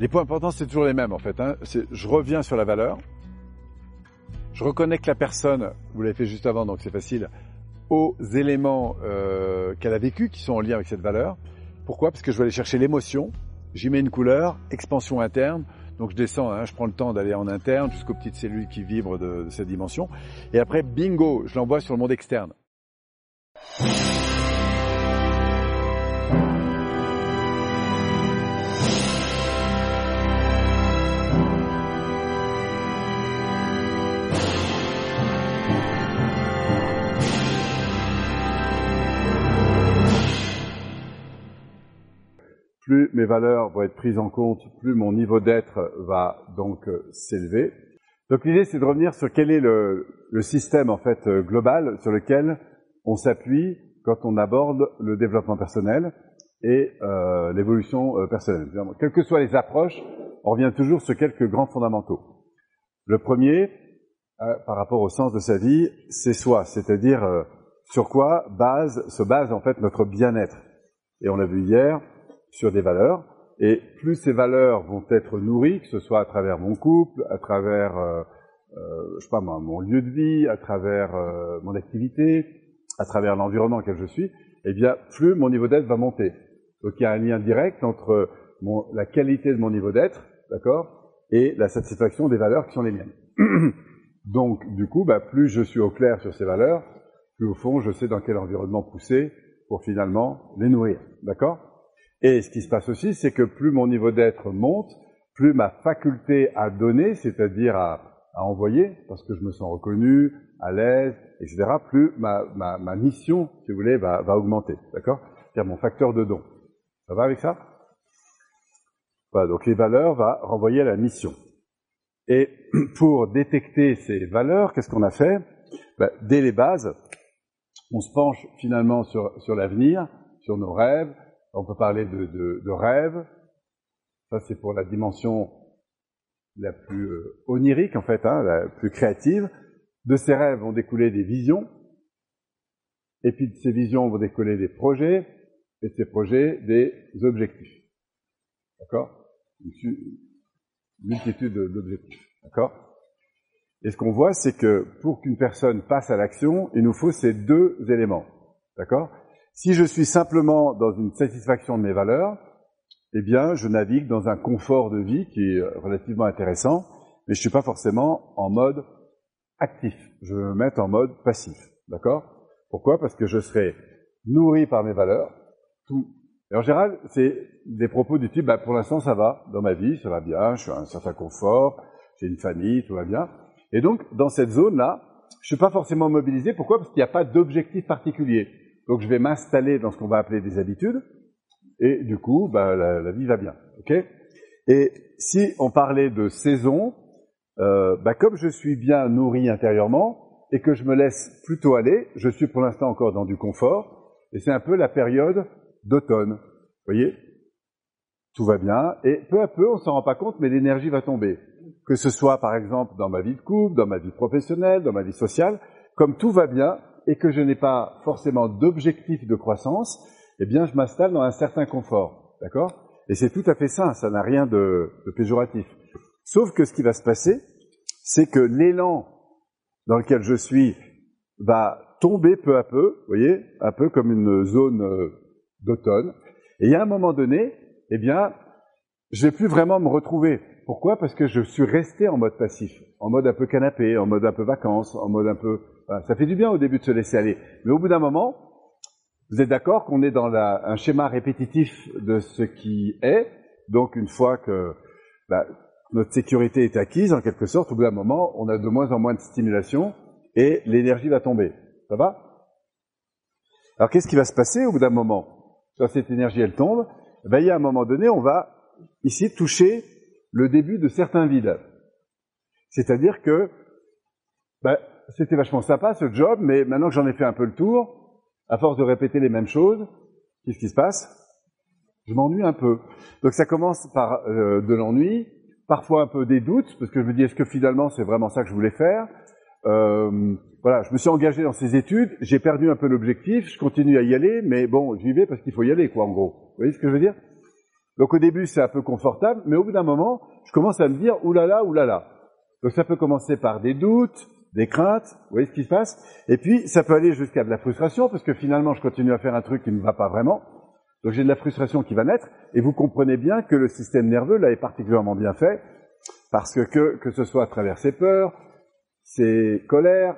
Les points importants, c'est toujours les mêmes en fait. Hein. Je reviens sur la valeur. Je reconnecte la personne, vous l'avez fait juste avant, donc c'est facile, aux éléments euh, qu'elle a vécu qui sont en lien avec cette valeur. Pourquoi? Parce que je vais aller chercher l'émotion, j'y mets une couleur, expansion interne, donc je descends, hein, je prends le temps d'aller en interne jusqu'aux petites cellules qui vibrent de cette dimension. Et après, bingo, je l'envoie sur le monde externe. Plus mes valeurs vont être prises en compte, plus mon niveau d'être va donc euh, s'élever. Donc l'idée, c'est de revenir sur quel est le, système en fait euh, global sur lequel on s'appuie quand on aborde le développement personnel et euh, l'évolution personnelle. Quelles que soient les approches, on revient toujours sur quelques grands fondamentaux. Le premier, par rapport au sens de sa vie, c'est soi, c'est-à-dire sur quoi base, se base en fait notre bien-être. Et on l'a vu hier, sur des valeurs, et plus ces valeurs vont être nourries, que ce soit à travers mon couple, à travers, euh, euh, je sais pas mon lieu de vie, à travers euh, mon activité, à travers l'environnement dans lequel je suis, eh bien, plus mon niveau d'être va monter. Donc il y a un lien direct entre mon, la qualité de mon niveau d'être, d'accord, et la satisfaction des valeurs qui sont les miennes. Donc, du coup, bah, plus je suis au clair sur ces valeurs, plus au fond, je sais dans quel environnement pousser pour finalement les nourrir, d'accord? Et ce qui se passe aussi, c'est que plus mon niveau d'être monte, plus ma faculté à donner, c'est-à-dire à, envoyer, parce que je me sens reconnu, à l'aise, etc., plus ma, ma, mission, si vous voulez, va, va augmenter. D'accord? C'est-à-dire mon facteur de don. Ça va avec ça? Voilà, donc les valeurs va renvoyer à la mission. Et pour détecter ces valeurs, qu'est-ce qu'on a fait? Ben, Dès les bases, on se penche finalement sur, sur l'avenir, sur nos rêves, on peut parler de, de, rêve. Ça, c'est pour la dimension la plus euh, onirique, en fait, hein, la plus créative. De ces rêves vont découler des visions. Et puis de ces visions vont découler des projets. Et de ces projets, des objectifs. D'accord? Une multitude d'objectifs. D'accord? Et ce qu'on voit, c'est que pour qu'une personne passe à l'action, il nous faut ces deux éléments. D'accord? Si je suis simplement dans une satisfaction de mes valeurs, eh bien, je navigue dans un confort de vie qui est relativement intéressant, mais je ne suis pas forcément en mode actif. Je vais me mettre en mode passif. D'accord? Pourquoi? Parce que je serai nourri par mes valeurs. Tout. Et en général, c'est des propos du type, bah, pour l'instant, ça va dans ma vie, ça va bien, je suis à un certain confort, j'ai une famille, tout va bien. Et donc, dans cette zone-là, je ne suis pas forcément mobilisé. Pourquoi? Parce qu'il n'y a pas d'objectif particulier. Donc je vais m'installer dans ce qu'on va appeler des habitudes, et du coup, bah, la, vie va bien. ok? Et si on parlait de saison, euh, bah, comme je suis bien nourri intérieurement et que je me laisse plutôt aller, je suis pour l'instant encore dans du confort, et c'est un peu la période d'automne. Vous voyez? Tout va bien, et peu à peu, on s'en rend pas compte, mais l'énergie va tomber. Que ce soit par exemple dans ma vie de couple, dans ma vie professionnelle, dans ma vie sociale, comme tout va bien, et que je n'ai pas forcément d'objectif de croissance, eh bien, je m'installe dans un certain confort. D'accord? Et c'est tout à fait ça, ça n'a rien de, péjoratif. Sauf que ce qui va se passer, c'est que l'élan dans lequel je suis va tomber peu à peu, vous voyez, un peu comme une zone euh, d'automne. Et a un moment donné, eh bien, je vais plus vraiment me retrouver. Pourquoi? Parce que je suis resté en mode passif, en mode un peu canapé, en mode un peu vacances, en mode un peu ça fait du bien au début de se laisser aller. Mais au bout d'un moment, vous êtes d'accord qu'on est dans un schéma répétitif de ce qui est. Donc une fois que bah, notre sécurité est acquise, en quelque sorte, au bout d'un moment, on a de moins en moins de stimulation et l'énergie va tomber. Ça va? Alors qu'est-ce qui va se passer au bout d'un moment? Quand cette énergie, elle tombe, eh ben, il y a un moment donné, on va ici toucher le début de certains vides. C'est-à-dire que ben, c'était vachement sympa ce job, mais maintenant que j'en ai fait un peu le tour, à force de répéter les mêmes choses, qu'est-ce qui se passe? Je m'ennuie un peu. Donc ça commence par euh, de l'ennui, parfois un peu des doutes, parce que je me dis est-ce que finalement c'est vraiment ça que je voulais faire? Euh, Voilà, je me suis engagé dans ces études, j'ai perdu un peu l'objectif, je continue à y aller, mais bon, j'y vais parce qu'il faut y aller, quoi, en gros. Vous voyez ce que je veux dire? Donc au début, c'est un peu confortable, mais au bout d'un moment, je commence à me dire, oulala, oulala. Donc ça peut commencer par des doutes, des craintes, vous voyez ce qui se passe Et puis, ça peut aller jusqu'à de la frustration, parce que finalement, je continue à faire un truc qui ne va pas vraiment. Donc j'ai de la frustration qui va naître, et vous comprenez bien que le système nerveux, là, est particulièrement bien fait, parce que que ce soit à travers ses peurs, ses colères,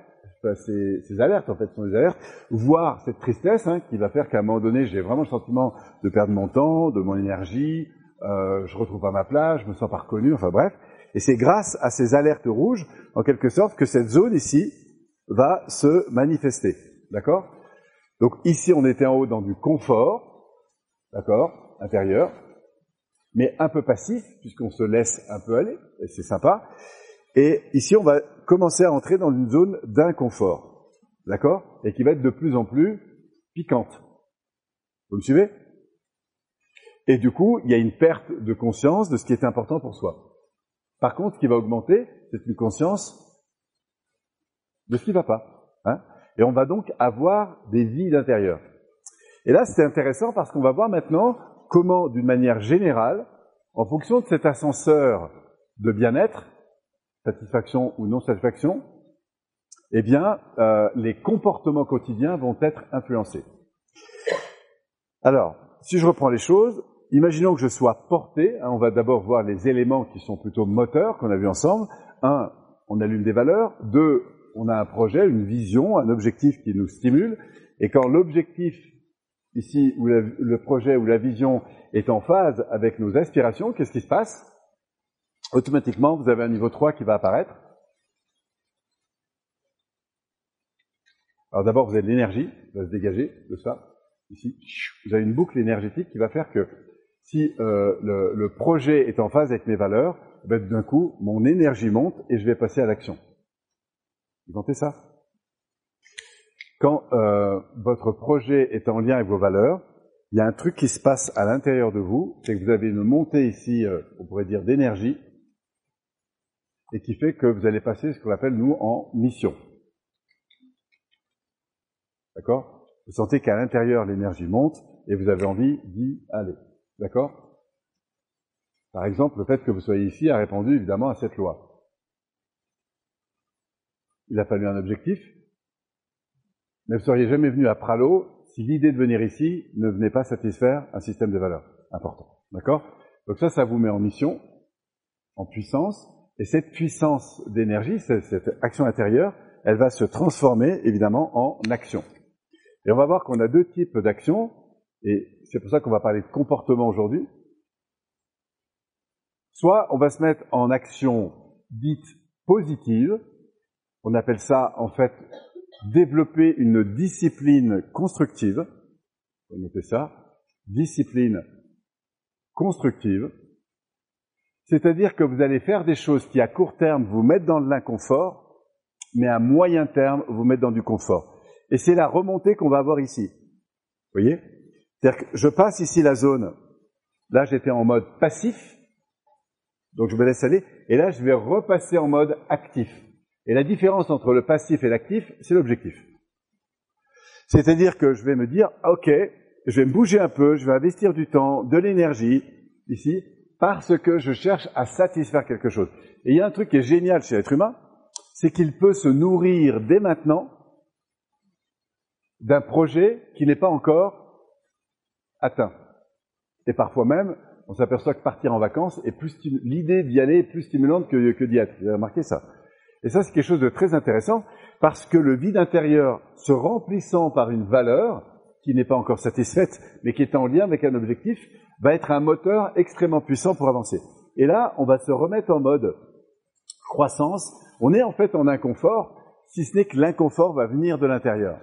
ces, alertes, en fait, sont des alertes, voire cette tristesse hein, qui va faire qu'à un moment donné, j'ai vraiment le sentiment de perdre mon temps, de mon énergie, euh, je retrouve pas ma place, je me sens pas reconnu, enfin bref. Et c'est grâce à ces alertes rouges, en quelque sorte, que cette zone ici va se manifester. D'accord? Donc ici, on était en haut dans du confort, d'accord, intérieur, mais un peu passif, puisqu'on se laisse un peu aller, et c'est sympa. Et ici, on va commencer à entrer dans une zone d'inconfort, d'accord? Et qui va être de plus en plus piquante. Vous me suivez? Et du coup, il y a une perte de conscience de ce qui est important pour soi. Par contre, ce qui va augmenter, c'est une conscience de ce qui ne va pas. Hein? Et on va donc avoir des vies d'intérieur. Et là, c'est intéressant parce qu'on va voir maintenant comment, d'une manière générale, en fonction de cet ascenseur de bien-être, satisfaction ou non satisfaction, eh bien, euh, les comportements quotidiens vont être influencés. Alors, si je reprends les choses, imaginons que je sois porté, hein, on va d'abord voir les éléments qui sont plutôt moteurs qu'on a vu ensemble. Un, on allume des valeurs. Deux, on a un projet, une vision, un objectif qui nous stimule. Et quand l'objectif, ici, ou le projet ou la vision est en phase avec nos aspirations, qu'est-ce qui se passe? Automatiquement, vous avez un niveau 3 qui va apparaître. Alors d'abord, vous avez de l'énergie qui va se dégager de ça. Ici, vous avez une boucle énergétique qui va faire que si euh, le, projet est en phase avec mes valeurs, ben, d'un coup, mon énergie monte et je vais passer à l'action. Vous sentez ça? Quand euh, votre projet est en lien avec vos valeurs, il y a un truc qui se passe à l'intérieur de vous, c'est que vous avez une montée ici, euh, on pourrait dire, d'énergie, et qui fait que vous allez passer ce qu'on appelle, nous, en mission. D'accord? Vous sentez qu'à l'intérieur, l'énergie monte et vous avez envie d'y aller. D'accord? Par exemple, le fait que vous soyez ici a répondu évidemment à cette loi. Il a fallu un objectif, mais vous seriez jamais venu à Pralo si l'idée de venir ici ne venait pas satisfaire un système de valeurs important. D'accord? Donc ça, ça vous met en mission, en puissance, et cette puissance d'énergie, cette, action intérieure, elle va se transformer évidemment en action. Et on va voir qu'on a deux types d'actions, et c'est pour ça qu'on va parler de comportement aujourd'hui. Soit on va se mettre en action dite positive, on appelle ça en fait développer une discipline constructive, vous notez ça, discipline constructive, c'est-à-dire que vous allez faire des choses qui à court terme vous mettent dans de l'inconfort, mais à moyen terme vous mettent dans du confort. Et c'est la remontée qu'on va avoir ici. Vous voyez? C'est-à-dire que je passe ici la zone. Là, j'étais en mode passif, donc je me laisse aller. Et là, je vais repasser en mode actif. Et la différence entre le passif et l'actif, c'est l'objectif. C'est-à-dire que je vais me dire, ok, je vais me bouger un peu, je vais investir du temps, de l'énergie, ici, parce que je cherche à satisfaire quelque chose. Et il y a un truc qui est génial chez l'être humain, c'est qu'il peut se nourrir dès maintenant d'un projet qui n'est pas encore atteint. Et parfois même, on s'aperçoit que partir en vacances est plus l'idée d'y aller est plus stimulante que, que d'y être. Vous avez remarqué ça Et ça, c'est quelque chose de très intéressant parce que le vide intérieur se remplissant par une valeur qui n'est pas encore satisfaite, mais qui est en lien avec un objectif, va être un moteur extrêmement puissant pour avancer. Et là, on va se remettre en mode croissance. On est en fait en inconfort, si ce n'est que l'inconfort va venir de l'intérieur.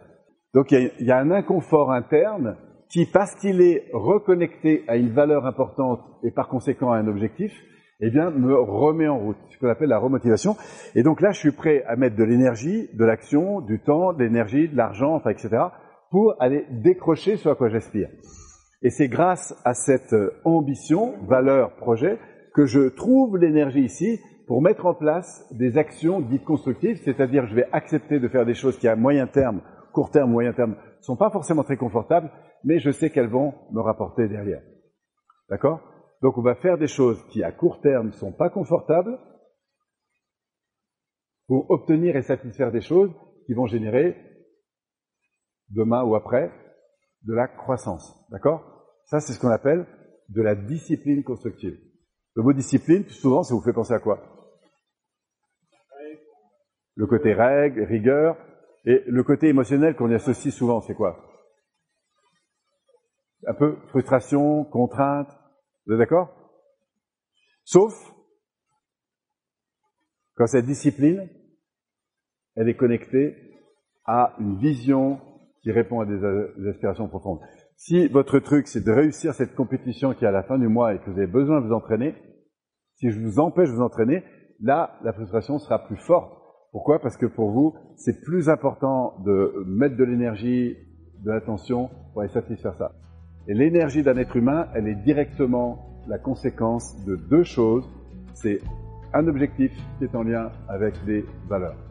Donc il y, a un inconfort interne qui, parce qu'il est reconnecté à une valeur importante et par conséquent à un objectif, eh bien, me remet en route, ce qu'on appelle la remotivation. Et donc là, je suis prêt à mettre de l'énergie, de l'action, du temps, de l'énergie, de l'argent, enfin, etc., pour aller décrocher ce à quoi j'aspire. Et c'est grâce à cette euh, ambition, valeur, projet, que je trouve l'énergie ici pour mettre en place des actions dites constructives, c'est-à-dire je vais accepter de faire des choses qui à moyen terme, court terme, moyen terme, sont pas forcément très confortables, mais je sais qu'elles vont me rapporter derrière. D'accord? Donc on va faire des choses qui à court terme sont pas confortables pour obtenir et satisfaire des choses qui vont générer demain ou après de la croissance. D'accord? Ça, c'est ce qu'on appelle de la discipline constructive. Le mot discipline, souvent, ça vous fait penser à quoi? Le côté règle, rigueur, et le côté émotionnel qu'on y associe souvent, c'est quoi? Un peu frustration, contrainte, vous êtes d'accord? Sauf quand cette discipline, elle est connectée à une vision qui répond à des, aspirations profondes. Si votre truc, c'est de réussir cette compétition qui est à la fin du mois et que vous avez besoin de vous entraîner, si je vous empêche de vous entraîner, là, la frustration sera plus forte. Pourquoi? Parce que pour vous, c'est plus important de mettre de l'énergie, de l'attention pour aller satisfaire ça. Et l'énergie d'un être humain, elle est directement la conséquence de deux choses. C'est un objectif qui est en lien avec des valeurs.